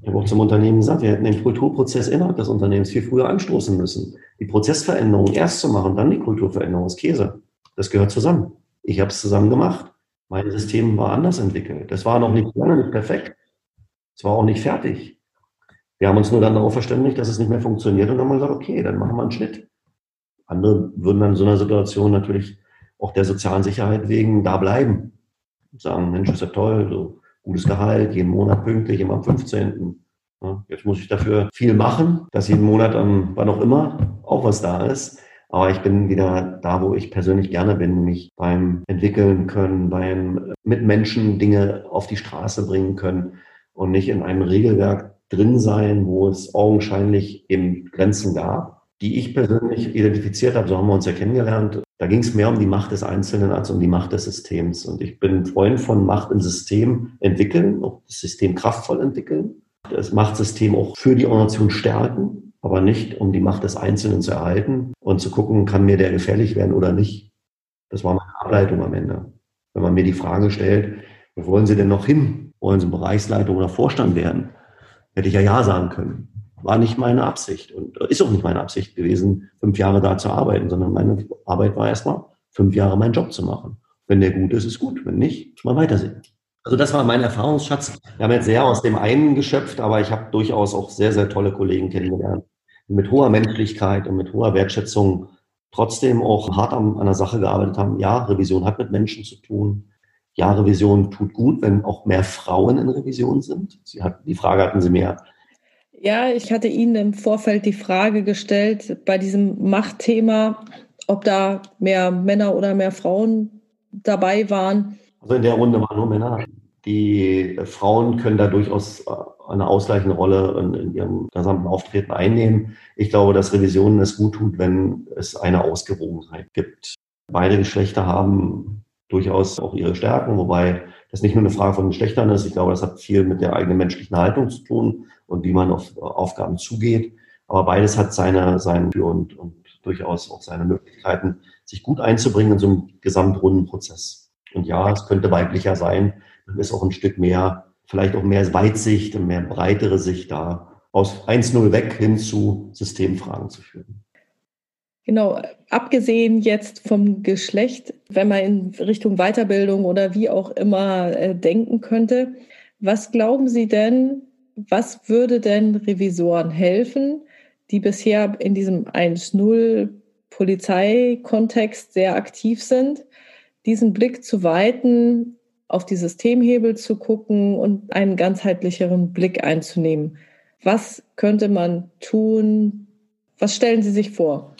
Ich habe auch zum Unternehmen gesagt, wir hätten den Kulturprozess innerhalb des Unternehmens viel früher anstoßen müssen. Die Prozessveränderung erst zu machen, dann die Kulturveränderung ist Käse. Das gehört zusammen. Ich habe es zusammen gemacht. Mein System war anders entwickelt. Das war noch nicht lange nicht perfekt. Es war auch nicht fertig. Wir haben uns nur dann darauf verständigt, dass es nicht mehr funktioniert und dann haben gesagt, okay, dann machen wir einen Schnitt. Andere würden dann in so einer Situation natürlich auch der sozialen Sicherheit wegen da bleiben. Sagen, Mensch, ist ja toll, so gutes Gehalt, jeden Monat pünktlich, immer am 15. Ja, jetzt muss ich dafür viel machen, dass jeden Monat am, wann auch immer, auch was da ist. Aber ich bin wieder da, wo ich persönlich gerne bin, mich beim Entwickeln können, beim mit Menschen Dinge auf die Straße bringen können und nicht in einem Regelwerk drin sein, wo es augenscheinlich eben Grenzen gab die ich persönlich identifiziert habe, so haben wir uns ja kennengelernt. Da ging es mehr um die Macht des Einzelnen als um die Macht des Systems. Und ich bin Freund von Macht im System entwickeln, auch das System kraftvoll entwickeln, das Machtsystem auch für die Organisation stärken, aber nicht um die Macht des Einzelnen zu erhalten und zu gucken, kann mir der gefährlich werden oder nicht. Das war meine Ableitung am Ende. Wenn man mir die Frage stellt, wo wollen Sie denn noch hin? Wollen Sie Bereichsleitung oder Vorstand werden? Hätte ich ja Ja sagen können war nicht meine Absicht und ist auch nicht meine Absicht gewesen, fünf Jahre da zu arbeiten, sondern meine Arbeit war erstmal, fünf Jahre meinen Job zu machen. Wenn der gut ist, ist gut. Wenn nicht, mal weitersehen. Also das war mein Erfahrungsschatz. Wir haben jetzt sehr aus dem einen geschöpft, aber ich habe durchaus auch sehr, sehr tolle Kollegen kennengelernt. Mit hoher Menschlichkeit und mit hoher Wertschätzung trotzdem auch hart an, an der Sache gearbeitet haben. Ja, Revision hat mit Menschen zu tun. Ja, Revision tut gut, wenn auch mehr Frauen in Revision sind. Sie hat, die Frage hatten Sie mehr ja, ich hatte Ihnen im Vorfeld die Frage gestellt bei diesem Machtthema, ob da mehr Männer oder mehr Frauen dabei waren. Also in der Runde waren nur Männer. Die Frauen können da durchaus äh, eine ausgleichende Rolle in, ihrem gesamten Auftreten einnehmen. Ich glaube, dass Revisionen es gut tut, wenn es eine Ausgewogenheit gibt. Beide Geschlechter haben durchaus auch ihre Stärken, wobei das nicht nur eine Frage von Geschlechtern ist. Ich glaube, das hat viel mit der eigenen menschlichen Haltung zu tun und wie man auf Aufgaben zugeht. Aber beides hat seine, Für und, und durchaus auch seine Möglichkeiten, sich gut einzubringen in so einem gesamtrunden Prozess. Und ja, es könnte weiblicher sein. Dann ist auch ein Stück mehr, vielleicht auch mehr Weitsicht und mehr breitere Sicht da, aus 1-0 weg hin zu Systemfragen zu führen. Genau, abgesehen jetzt vom Geschlecht, wenn man in Richtung Weiterbildung oder wie auch immer äh, denken könnte, was glauben Sie denn, was würde denn Revisoren helfen, die bisher in diesem 1.0 Polizeikontext sehr aktiv sind, diesen Blick zu weiten, auf die Systemhebel zu gucken und einen ganzheitlicheren Blick einzunehmen. Was könnte man tun? Was stellen Sie sich vor?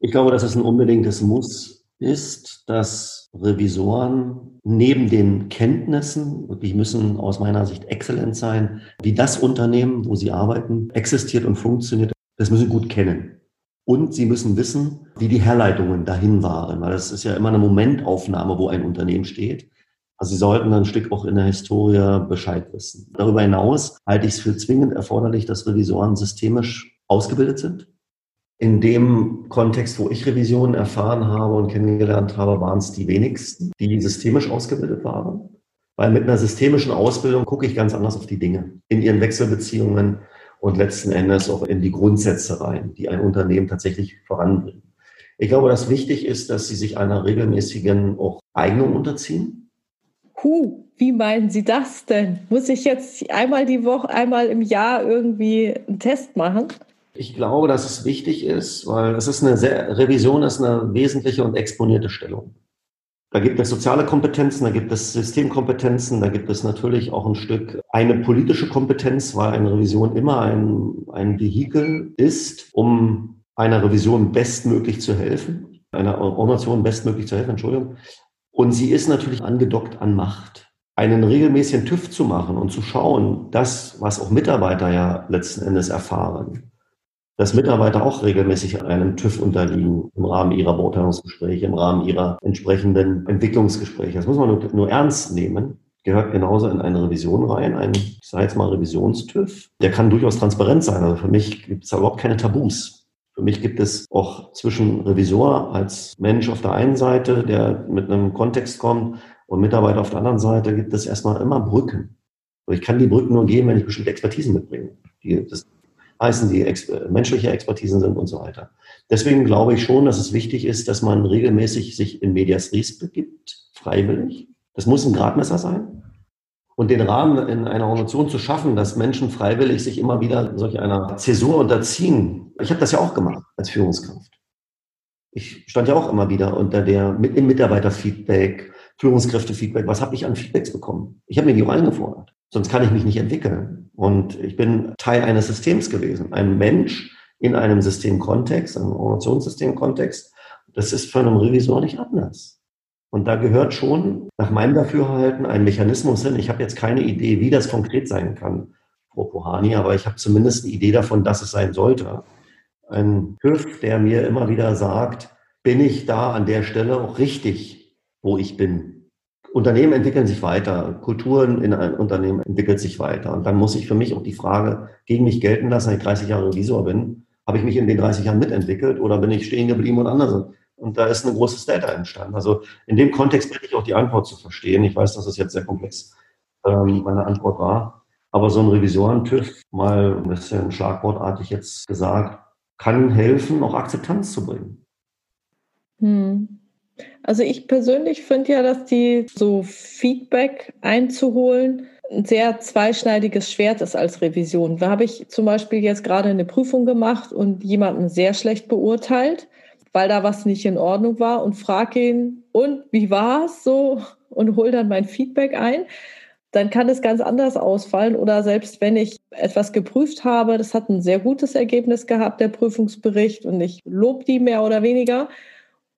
Ich glaube, dass es ein unbedingtes Muss ist, dass Revisoren neben den Kenntnissen, die müssen aus meiner Sicht exzellent sein, wie das Unternehmen, wo sie arbeiten, existiert und funktioniert, das müssen sie gut kennen. Und sie müssen wissen, wie die Herleitungen dahin waren, weil das ist ja immer eine Momentaufnahme, wo ein Unternehmen steht. Also sie sollten ein Stück auch in der Historie Bescheid wissen. Darüber hinaus halte ich es für zwingend erforderlich, dass Revisoren systemisch ausgebildet sind. In dem Kontext, wo ich Revisionen erfahren habe und kennengelernt habe, waren es die wenigsten, die systemisch ausgebildet waren. Weil mit einer systemischen Ausbildung gucke ich ganz anders auf die Dinge, in ihren Wechselbeziehungen und letzten Endes auch in die Grundsätze rein, die ein Unternehmen tatsächlich voranbringen. Ich glaube, dass wichtig ist, dass sie sich einer regelmäßigen auch Eignung unterziehen. Huh, wie meinen Sie das denn? Muss ich jetzt einmal die Woche, einmal im Jahr irgendwie einen Test machen? Ich glaube, dass es wichtig ist, weil es ist eine sehr, Revision ist eine wesentliche und exponierte Stellung. Da gibt es soziale Kompetenzen, da gibt es Systemkompetenzen, da gibt es natürlich auch ein Stück eine politische Kompetenz, weil eine Revision immer ein, ein Vehikel ist, um einer Revision bestmöglich zu helfen, einer Organisation bestmöglich zu helfen, Entschuldigung. Und sie ist natürlich angedockt an Macht. Einen regelmäßigen TÜV zu machen und zu schauen, das, was auch Mitarbeiter ja letzten Endes erfahren, dass Mitarbeiter auch regelmäßig einem TÜV unterliegen im Rahmen ihrer Beurteilungsgespräche, im Rahmen ihrer entsprechenden Entwicklungsgespräche. Das muss man nur, nur ernst nehmen. Gehört genauso in eine Revision rein, ein, ich sage jetzt mal Revisionstüv. Der kann durchaus transparent sein. Also für mich gibt es da überhaupt keine Tabus. Für mich gibt es auch zwischen Revisor als Mensch auf der einen Seite, der mit einem Kontext kommt, und Mitarbeiter auf der anderen Seite, gibt es erstmal immer Brücken. Und ich kann die Brücken nur gehen, wenn ich bestimmte Expertisen mitbringe. Die, das heißen, die ex menschliche Expertisen sind und so weiter. Deswegen glaube ich schon, dass es wichtig ist, dass man regelmäßig sich in Medias Res begibt, freiwillig. Das muss ein Gradmesser sein. Und den Rahmen in einer Organisation zu schaffen, dass Menschen freiwillig sich immer wieder solch einer Zäsur unterziehen. Ich habe das ja auch gemacht als Führungskraft. Ich stand ja auch immer wieder unter der im Mitarbeiterfeedback, Führungskräftefeedback. Was habe ich an Feedbacks bekommen? Ich habe mir die auch eingefordert. Sonst kann ich mich nicht entwickeln. Und ich bin Teil eines Systems gewesen. Ein Mensch in einem Systemkontext, einem Organisationssystemkontext. Das ist für einen Revisor nicht anders. Und da gehört schon nach meinem Dafürhalten ein Mechanismus hin. Ich habe jetzt keine Idee, wie das konkret sein kann, Frau Pohani, aber ich habe zumindest eine Idee davon, dass es sein sollte. Ein TÜV, der mir immer wieder sagt, bin ich da an der Stelle auch richtig, wo ich bin? Unternehmen entwickeln sich weiter, Kulturen in einem Unternehmen entwickeln sich weiter. Und dann muss ich für mich auch die Frage gegen mich gelten lassen, wenn ich 30 Jahre Revisor bin, habe ich mich in den 30 Jahren mitentwickelt oder bin ich stehen geblieben und anders? Und da ist ein großes Data entstanden. Also in dem Kontext bitte ich auch die Antwort zu verstehen. Ich weiß, dass es jetzt sehr komplex ähm, meine Antwort war. Aber so ein Revisoren-TÜV, mal ein bisschen schlagwortartig jetzt gesagt, kann helfen, auch Akzeptanz zu bringen. Hm. Also ich persönlich finde ja, dass die so Feedback einzuholen ein sehr zweischneidiges Schwert ist als Revision. Da habe ich zum Beispiel jetzt gerade eine Prüfung gemacht und jemanden sehr schlecht beurteilt, weil da was nicht in Ordnung war und frage ihn, und wie war es so? Und hole dann mein Feedback ein. Dann kann es ganz anders ausfallen. Oder selbst wenn ich etwas geprüft habe, das hat ein sehr gutes Ergebnis gehabt, der Prüfungsbericht, und ich lobe die mehr oder weniger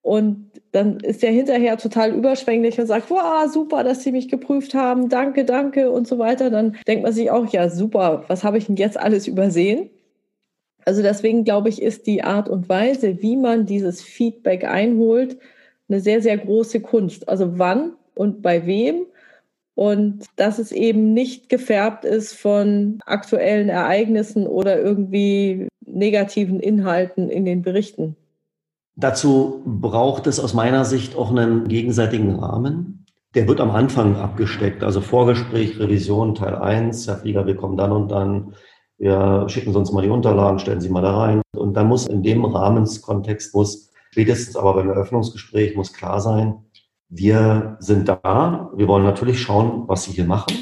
und dann ist er hinterher total überschwänglich und sagt, wow, super, dass Sie mich geprüft haben, danke, danke und so weiter. Dann denkt man sich auch, ja, super, was habe ich denn jetzt alles übersehen? Also deswegen glaube ich, ist die Art und Weise, wie man dieses Feedback einholt, eine sehr, sehr große Kunst. Also wann und bei wem und dass es eben nicht gefärbt ist von aktuellen Ereignissen oder irgendwie negativen Inhalten in den Berichten. Dazu braucht es aus meiner Sicht auch einen gegenseitigen Rahmen. Der wird am Anfang abgesteckt, also Vorgespräch, Revision, Teil 1, Herr Flieger, wir kommen dann und dann, wir schicken uns mal die Unterlagen, stellen Sie mal da rein. Und dann muss in dem Rahmenskontext, muss spätestens aber beim Eröffnungsgespräch, muss klar sein, wir sind da, wir wollen natürlich schauen, was Sie hier machen.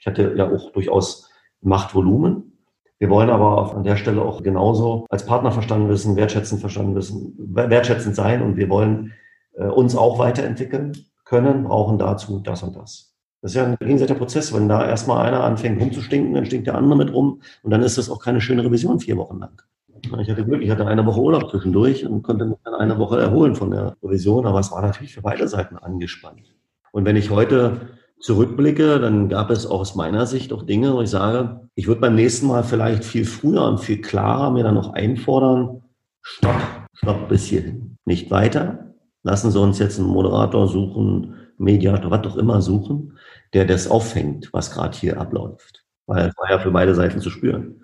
Ich hatte ja auch durchaus macht Volumen. Wir wollen aber an der Stelle auch genauso als Partner verstanden wissen, wertschätzend verstanden wissen, wertschätzend sein und wir wollen äh, uns auch weiterentwickeln können, brauchen dazu das und das. Das ist ja ein gegenseitiger Prozess. Wenn da erstmal einer anfängt rumzustinken, dann stinkt der andere mit rum und dann ist das auch keine schöne Revision vier Wochen lang. Ich hatte Glück, ich hatte eine Woche Urlaub zwischendurch und konnte mich dann eine Woche erholen von der Revision, aber es war natürlich für beide Seiten angespannt. Und wenn ich heute zurückblicke, dann gab es auch aus meiner Sicht auch Dinge, wo ich sage, ich würde beim nächsten Mal vielleicht viel früher und viel klarer mir dann noch einfordern, stopp, stopp bis hierhin. Nicht weiter. Lassen Sie uns jetzt einen Moderator suchen, Mediator, was auch immer suchen, der das auffängt, was gerade hier abläuft. Weil es war ja für beide Seiten zu spüren.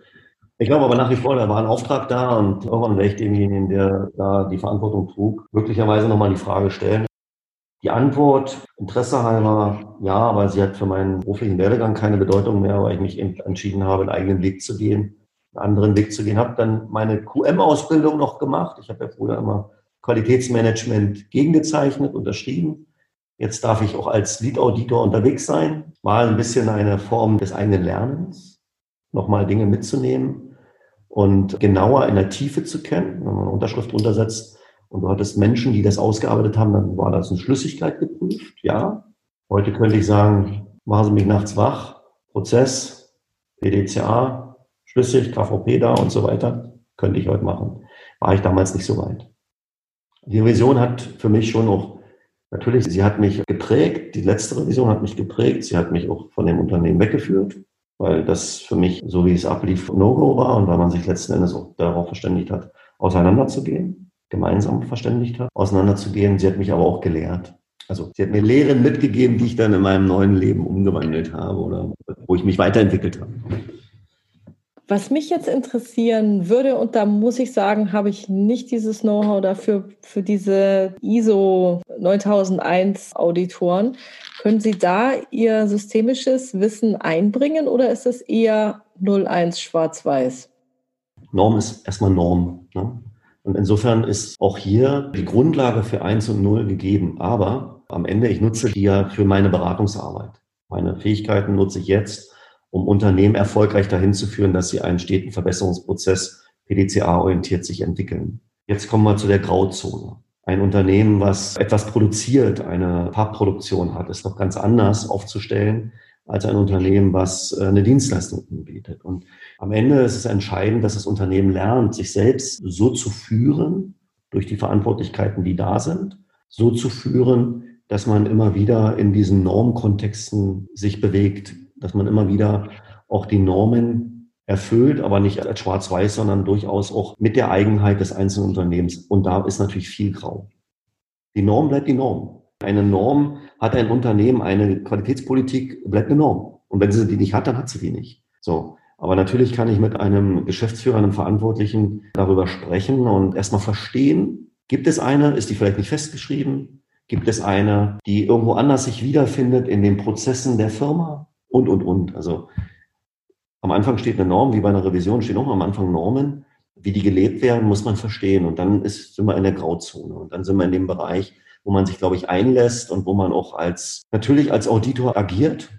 Ich glaube aber nach wie vor, da war ein Auftrag da und irgendwann werde ich demjenigen, der da die Verantwortung trug, möglicherweise nochmal die Frage stellen. Die Antwort, Interesse halber, ja, aber sie hat für meinen beruflichen Werdegang keine Bedeutung mehr, weil ich mich entschieden habe, einen eigenen Weg zu gehen, einen anderen Weg zu gehen. Habe dann meine QM-Ausbildung noch gemacht. Ich habe ja früher immer Qualitätsmanagement gegengezeichnet, unterschrieben. Jetzt darf ich auch als Lead-Auditor unterwegs sein. War ein bisschen eine Form des eigenen Lernens, nochmal Dinge mitzunehmen und genauer in der Tiefe zu kennen. Wenn man eine Unterschrift untersetzt, und du hattest Menschen, die das ausgearbeitet haben, dann war das in Schlüssigkeit geprüft, ja. Heute könnte ich sagen, machen Sie mich nachts wach, Prozess, PDCA, schlüssig, KVP da und so weiter, könnte ich heute machen. War ich damals nicht so weit. Die Revision hat für mich schon noch, natürlich, sie hat mich geprägt, die letzte Revision hat mich geprägt, sie hat mich auch von dem Unternehmen weggeführt, weil das für mich, so wie es ablief, No-Go war und weil man sich letzten Endes auch darauf verständigt hat, auseinanderzugehen gemeinsam verständigt hat, auseinanderzugehen. Sie hat mich aber auch gelehrt. Also sie hat mir Lehren mitgegeben, die ich dann in meinem neuen Leben umgewandelt habe oder wo ich mich weiterentwickelt habe. Was mich jetzt interessieren würde, und da muss ich sagen, habe ich nicht dieses Know-how dafür, für diese ISO 9001 Auditoren. Können Sie da Ihr systemisches Wissen einbringen oder ist es eher 01 schwarz-weiß? Norm ist erstmal Norm. Ne? Und insofern ist auch hier die Grundlage für eins und null gegeben. Aber am Ende, ich nutze die ja für meine Beratungsarbeit. Meine Fähigkeiten nutze ich jetzt, um Unternehmen erfolgreich dahin zu führen, dass sie einen steten Verbesserungsprozess PDCA-orientiert sich entwickeln. Jetzt kommen wir zu der Grauzone. Ein Unternehmen, was etwas produziert, eine Farbproduktion hat, ist doch ganz anders aufzustellen als ein Unternehmen, was äh, eine Dienstleistung anbietet. Und am Ende ist es entscheidend, dass das Unternehmen lernt, sich selbst so zu führen, durch die Verantwortlichkeiten, die da sind, so zu führen, dass man immer wieder in diesen Normkontexten sich bewegt, dass man immer wieder auch die Normen erfüllt, aber nicht als schwarz-weiß, sondern durchaus auch mit der Eigenheit des einzelnen Unternehmens. Und da ist natürlich viel grau. Die Norm bleibt die Norm. Eine Norm hat ein Unternehmen, eine Qualitätspolitik, bleibt eine Norm. Und wenn sie die nicht hat, dann hat sie die nicht. So. Aber natürlich kann ich mit einem Geschäftsführer, einem Verantwortlichen darüber sprechen und erstmal verstehen, gibt es eine, ist die vielleicht nicht festgeschrieben? Gibt es eine, die irgendwo anders sich wiederfindet in den Prozessen der Firma? Und, und, und. Also am Anfang steht eine Norm, wie bei einer Revision stehen auch am Anfang Normen. Wie die gelebt werden, muss man verstehen. Und dann ist, sind wir in der Grauzone. Und dann sind wir in dem Bereich, wo man sich, glaube ich, einlässt und wo man auch als, natürlich als Auditor agiert.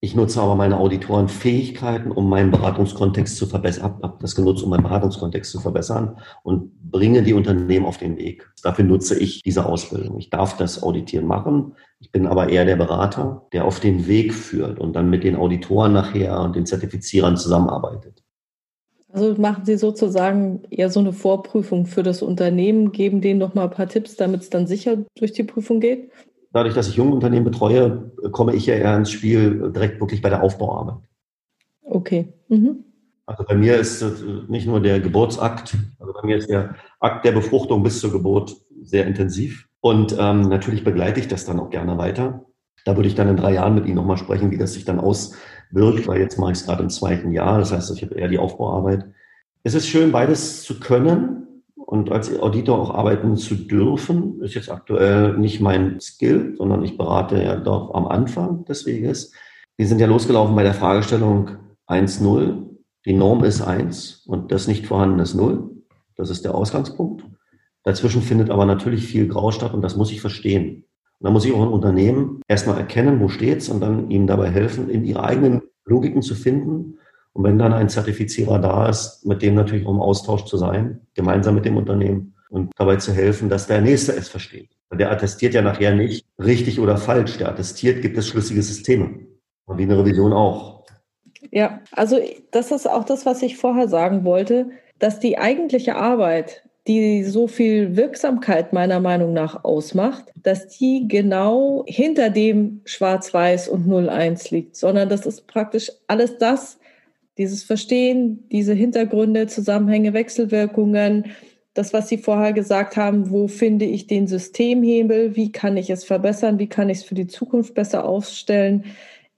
Ich nutze aber meine Auditorenfähigkeiten, um meinen Beratungskontext zu verbessern, habe das genutzt, um meinen Beratungskontext zu verbessern und bringe die Unternehmen auf den Weg. Dafür nutze ich diese Ausbildung. Ich darf das Auditieren machen. Ich bin aber eher der Berater, der auf den Weg führt und dann mit den Auditoren nachher und den Zertifizierern zusammenarbeitet. Also machen Sie sozusagen eher so eine Vorprüfung für das Unternehmen, geben denen noch mal ein paar Tipps, damit es dann sicher durch die Prüfung geht? Dadurch, dass ich junge Unternehmen betreue, komme ich ja eher ins Spiel direkt wirklich bei der Aufbauarbeit. Okay. Mhm. Also bei mir ist nicht nur der Geburtsakt, also bei mir ist der Akt der Befruchtung bis zur Geburt sehr intensiv. Und ähm, natürlich begleite ich das dann auch gerne weiter. Da würde ich dann in drei Jahren mit Ihnen nochmal sprechen, wie das sich dann aus wirkt, weil jetzt mache ich es gerade im zweiten Jahr. Das heißt, ich habe eher die Aufbauarbeit. Es ist schön, beides zu können und als Auditor auch arbeiten zu dürfen. Ist jetzt aktuell nicht mein Skill, sondern ich berate ja doch am Anfang des Weges. Wir sind ja losgelaufen bei der Fragestellung 1-0. Die Norm ist 1 und das nicht vorhanden ist 0. Das ist der Ausgangspunkt. Dazwischen findet aber natürlich viel Grau statt und das muss ich verstehen. Und da muss ich auch ein Unternehmen erstmal erkennen, wo steht's und dann ihnen dabei helfen, in ihre eigenen Logiken zu finden Und wenn dann ein Zertifizierer da ist, mit dem natürlich auch im Austausch zu sein, gemeinsam mit dem Unternehmen und dabei zu helfen, dass der Nächste es versteht. Weil der attestiert ja nachher nicht richtig oder falsch. Der attestiert, gibt es schlüssige Systeme. Und wie eine Revision auch. Ja, also das ist auch das, was ich vorher sagen wollte, dass die eigentliche Arbeit, die so viel Wirksamkeit meiner Meinung nach ausmacht, dass die genau hinter dem Schwarz-Weiß und 0-1 liegt, sondern das ist praktisch alles das, dieses Verstehen, diese Hintergründe, Zusammenhänge, Wechselwirkungen, das, was Sie vorher gesagt haben, wo finde ich den Systemhebel, wie kann ich es verbessern, wie kann ich es für die Zukunft besser aufstellen.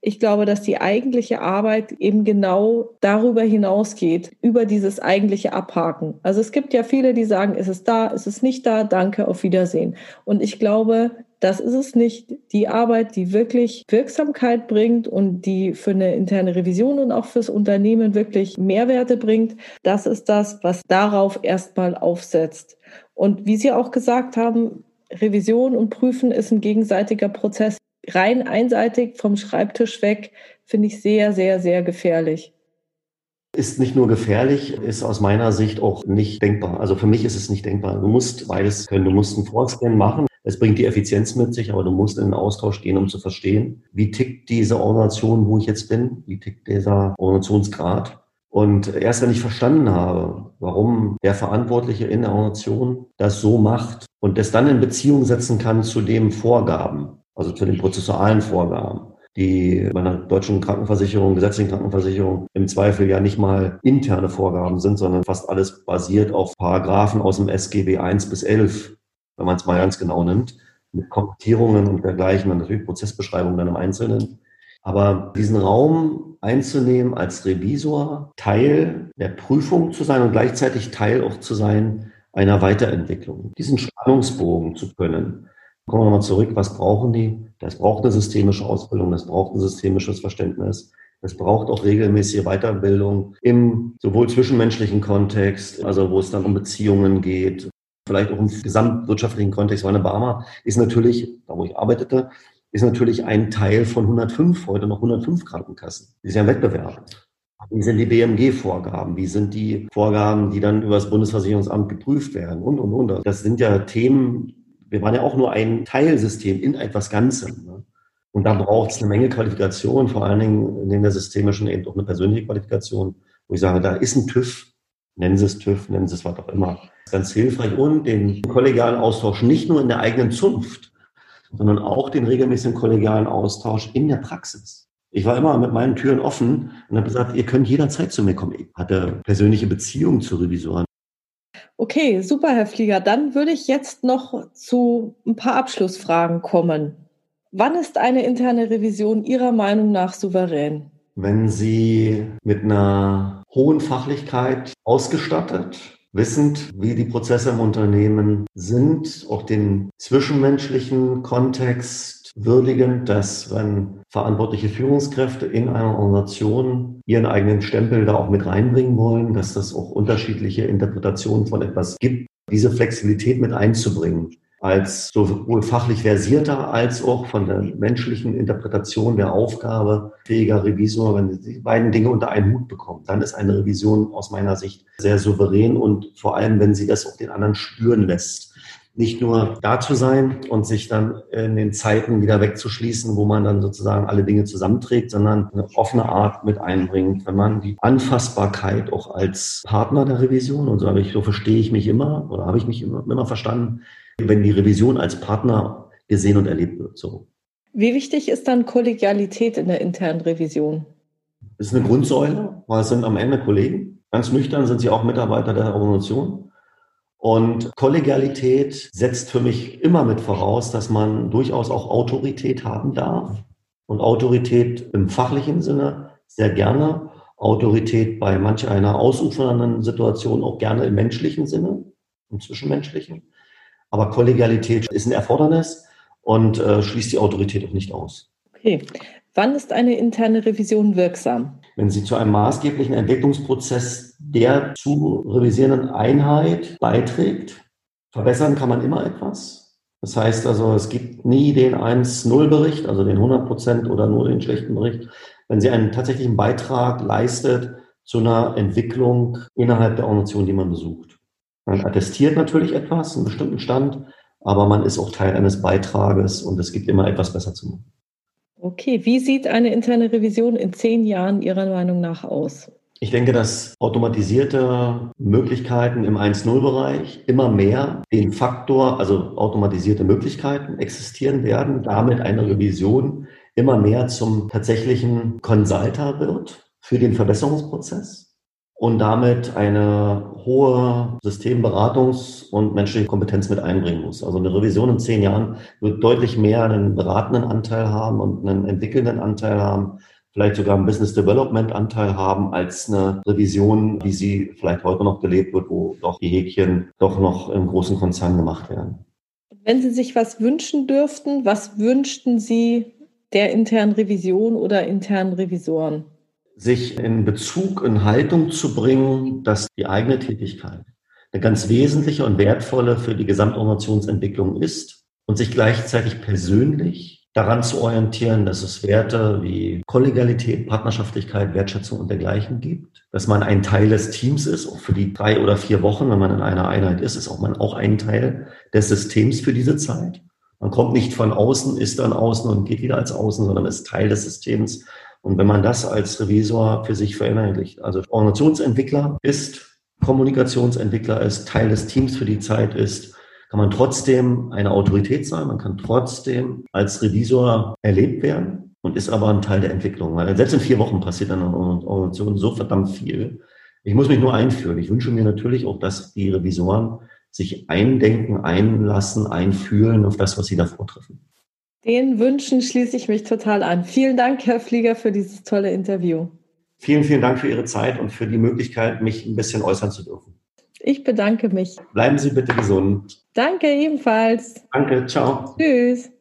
Ich glaube, dass die eigentliche Arbeit eben genau darüber hinausgeht, über dieses eigentliche Abhaken. Also es gibt ja viele, die sagen, ist es da, ist es nicht da, danke, auf Wiedersehen. Und ich glaube, das ist es nicht. Die Arbeit, die wirklich Wirksamkeit bringt und die für eine interne Revision und auch fürs Unternehmen wirklich Mehrwerte bringt, das ist das, was darauf erstmal aufsetzt. Und wie Sie auch gesagt haben, Revision und Prüfen ist ein gegenseitiger Prozess rein einseitig vom Schreibtisch weg, finde ich sehr, sehr, sehr gefährlich. Ist nicht nur gefährlich, ist aus meiner Sicht auch nicht denkbar. Also für mich ist es nicht denkbar. Du musst beides können. Du musst einen Vorscan machen. Es bringt die Effizienz mit sich, aber du musst in den Austausch gehen, um zu verstehen, wie tickt diese Organisation, wo ich jetzt bin, wie tickt dieser Organisationsgrad. Und erst wenn ich verstanden habe, warum der Verantwortliche in der Organisation das so macht und das dann in Beziehung setzen kann zu dem Vorgaben, also zu den prozessualen Vorgaben, die bei einer deutschen Krankenversicherung, gesetzlichen Krankenversicherung im Zweifel ja nicht mal interne Vorgaben sind, sondern fast alles basiert auf Paragraphen aus dem SGB 1 bis 11, wenn man es mal ganz genau nimmt, mit Kommentierungen und dergleichen und natürlich Prozessbeschreibungen dann im Einzelnen. Aber diesen Raum einzunehmen als Revisor, Teil der Prüfung zu sein und gleichzeitig Teil auch zu sein einer Weiterentwicklung, diesen Spannungsbogen zu können, Kommen wir nochmal zurück, was brauchen die? Das braucht eine systemische Ausbildung, das braucht ein systemisches Verständnis. Es braucht auch regelmäßige Weiterbildung im sowohl zwischenmenschlichen Kontext, also wo es dann um Beziehungen geht, vielleicht auch im gesamtwirtschaftlichen Kontext. Meine Barmer ist natürlich, da wo ich arbeitete, ist natürlich ein Teil von 105, heute noch 105 Krankenkassen. Die sind ja Wettbewerb. Wie sind die BMG-Vorgaben? Wie sind die Vorgaben, die dann über das Bundesversicherungsamt geprüft werden? Und, und, und. Das sind ja Themen, wir waren ja auch nur ein Teilsystem in etwas Ganzem. Ne? Und da braucht es eine Menge Qualifikation, vor allen Dingen neben der systemischen eben auch eine persönliche Qualifikation, wo ich sage, da ist ein TÜV, nennen Sie es TÜV, nennen Sie es was auch immer, ganz hilfreich und den kollegialen Austausch nicht nur in der eigenen Zunft, sondern auch den regelmäßigen kollegialen Austausch in der Praxis. Ich war immer mit meinen Türen offen und habe gesagt, ihr könnt jederzeit zu mir kommen. Ich hatte persönliche Beziehungen zu Revisoren. Okay, super, Herr Flieger. Dann würde ich jetzt noch zu ein paar Abschlussfragen kommen. Wann ist eine interne Revision Ihrer Meinung nach souverän? Wenn sie mit einer hohen Fachlichkeit ausgestattet, wissend, wie die Prozesse im Unternehmen sind, auch den zwischenmenschlichen Kontext würdigen, dass wenn verantwortliche Führungskräfte in einer Organisation ihren eigenen Stempel da auch mit reinbringen wollen, dass das auch unterschiedliche Interpretationen von etwas gibt, diese Flexibilität mit einzubringen. Als sowohl fachlich versierter als auch von der menschlichen Interpretation der Aufgabe fähiger Revisor, wenn sie die beiden Dinge unter einen Hut bekommen, dann ist eine Revision aus meiner Sicht sehr souverän und vor allem, wenn sie das auch den anderen spüren lässt nicht nur da zu sein und sich dann in den Zeiten wieder wegzuschließen, wo man dann sozusagen alle Dinge zusammenträgt, sondern eine offene Art mit einbringt, wenn man die Anfassbarkeit auch als Partner der Revision, und so, habe ich, so verstehe ich mich immer oder habe ich mich immer, immer verstanden, wenn die Revision als Partner gesehen und erlebt wird. So. Wie wichtig ist dann Kollegialität in der internen Revision? Das ist eine Grundsäule, weil es sind am Ende Kollegen. Ganz nüchtern sind sie auch Mitarbeiter der Organisation. Und Kollegialität setzt für mich immer mit voraus, dass man durchaus auch Autorität haben darf. Und Autorität im fachlichen Sinne sehr gerne. Autorität bei manch einer ausufernden Situation auch gerne im menschlichen Sinne, im zwischenmenschlichen. Aber Kollegialität ist ein Erfordernis und äh, schließt die Autorität auch nicht aus. Okay. Wann ist eine interne Revision wirksam? Wenn sie zu einem maßgeblichen Entwicklungsprozess der zu revisierenden Einheit beiträgt. Verbessern kann man immer etwas. Das heißt also, es gibt nie den 1-0-Bericht, also den 100 Prozent oder nur den schlechten Bericht. Wenn sie einen tatsächlichen Beitrag leistet zu einer Entwicklung innerhalb der Organisation, die man besucht. Man attestiert natürlich etwas, einen bestimmten Stand, aber man ist auch Teil eines Beitrages und es gibt immer etwas besser zu machen. Okay, wie sieht eine interne Revision in zehn Jahren Ihrer Meinung nach aus? Ich denke, dass automatisierte Möglichkeiten im 1.0-Bereich immer mehr den Faktor, also automatisierte Möglichkeiten existieren werden, damit eine Revision immer mehr zum tatsächlichen Consulter wird für den Verbesserungsprozess und damit eine hohe Systemberatungs- und menschliche Kompetenz mit einbringen muss. Also eine Revision in zehn Jahren wird deutlich mehr einen beratenden Anteil haben und einen entwickelnden Anteil haben, vielleicht sogar einen Business Development Anteil haben als eine Revision, wie sie vielleicht heute noch gelebt wird, wo doch die Häkchen doch noch im großen Konzern gemacht werden. Wenn Sie sich was wünschen dürften, was wünschten Sie der internen Revision oder internen Revisoren? Sich in Bezug, in Haltung zu bringen, dass die eigene Tätigkeit eine ganz wesentliche und wertvolle für die Gesamtorganisationsentwicklung ist und sich gleichzeitig persönlich daran zu orientieren, dass es Werte wie Kollegialität, Partnerschaftlichkeit, Wertschätzung und dergleichen gibt, dass man ein Teil des Teams ist, auch für die drei oder vier Wochen, wenn man in einer Einheit ist, ist auch man auch ein Teil des Systems für diese Zeit. Man kommt nicht von außen, ist dann außen und geht wieder als außen, sondern ist Teil des Systems und wenn man das als Revisor für sich verinnerlicht, also Organisationsentwickler ist, Kommunikationsentwickler ist, Teil des Teams für die Zeit ist, kann man trotzdem eine Autorität sein, man kann trotzdem als Revisor erlebt werden und ist aber ein Teil der Entwicklung. Weil selbst in vier Wochen passiert in einer Organisation so verdammt viel. Ich muss mich nur einführen. Ich wünsche mir natürlich auch, dass die Revisoren sich eindenken, einlassen, einfühlen auf das, was sie da vortreffen. Den Wünschen schließe ich mich total an. Vielen Dank, Herr Flieger, für dieses tolle Interview. Vielen, vielen Dank für Ihre Zeit und für die Möglichkeit, mich ein bisschen äußern zu dürfen. Ich bedanke mich. Bleiben Sie bitte gesund. Danke ebenfalls. Danke, ciao. Tschüss.